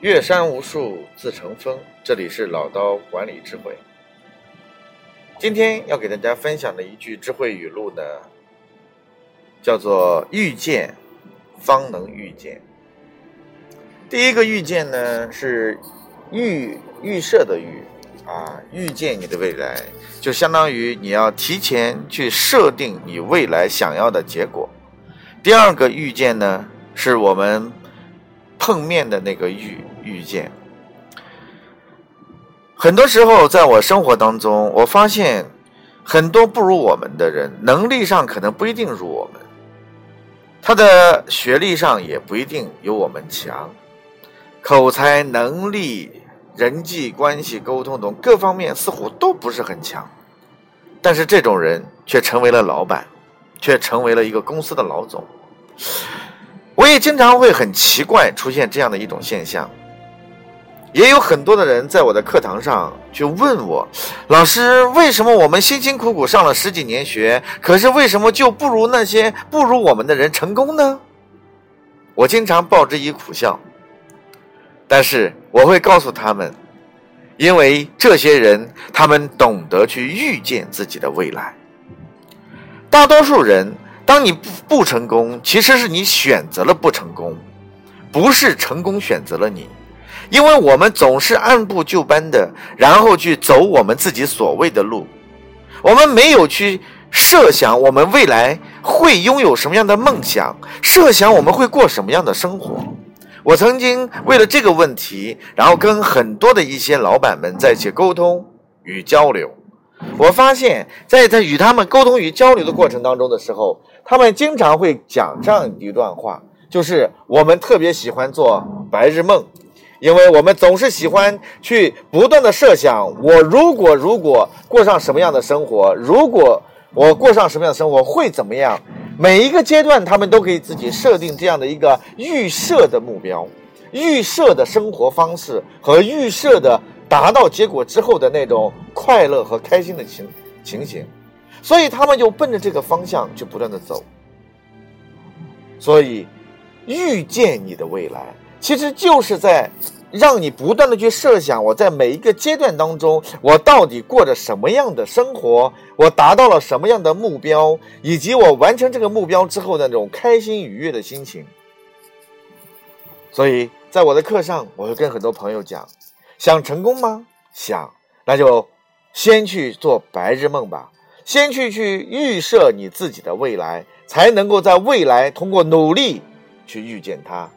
岳山无数自成峰，这里是老刀管理智慧。今天要给大家分享的一句智慧语录呢，叫做“遇见方能遇见”。第一个遇见呢是预预设的预啊，预见你的未来，就相当于你要提前去设定你未来想要的结果。第二个遇见呢，是我们碰面的那个遇遇见。很多时候，在我生活当中，我发现很多不如我们的人，能力上可能不一定如我们，他的学历上也不一定有我们强，口才能力、人际关系沟通等各方面似乎都不是很强，但是这种人却成为了老板，却成为了一个公司的老总。我也经常会很奇怪出现这样的一种现象，也有很多的人在我的课堂上去问我：“老师，为什么我们辛辛苦苦上了十几年学，可是为什么就不如那些不如我们的人成功呢？”我经常报之以苦笑，但是我会告诉他们，因为这些人他们懂得去预见自己的未来，大多数人。当你不不成功，其实是你选择了不成功，不是成功选择了你。因为我们总是按部就班的，然后去走我们自己所谓的路，我们没有去设想我们未来会拥有什么样的梦想，设想我们会过什么样的生活。我曾经为了这个问题，然后跟很多的一些老板们在一起沟通与交流。我发现，在在与他们沟通与交流的过程当中的时候，他们经常会讲这样一段话，就是我们特别喜欢做白日梦，因为我们总是喜欢去不断的设想，我如果如果过上什么样的生活，如果我过上什么样的生活会怎么样？每一个阶段，他们都可以自己设定这样的一个预设的目标、预设的生活方式和预设的。达到结果之后的那种快乐和开心的情情形，所以他们就奔着这个方向去不断的走。所以，预见你的未来，其实就是在让你不断的去设想：我在每一个阶段当中，我到底过着什么样的生活，我达到了什么样的目标，以及我完成这个目标之后的那种开心愉悦的心情。所以在我的课上，我会跟很多朋友讲。想成功吗？想，那就先去做白日梦吧，先去去预设你自己的未来，才能够在未来通过努力去遇见它。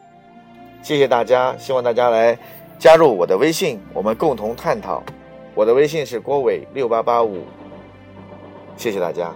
谢谢大家，希望大家来加入我的微信，我们共同探讨。我的微信是郭伟六八八五，谢谢大家。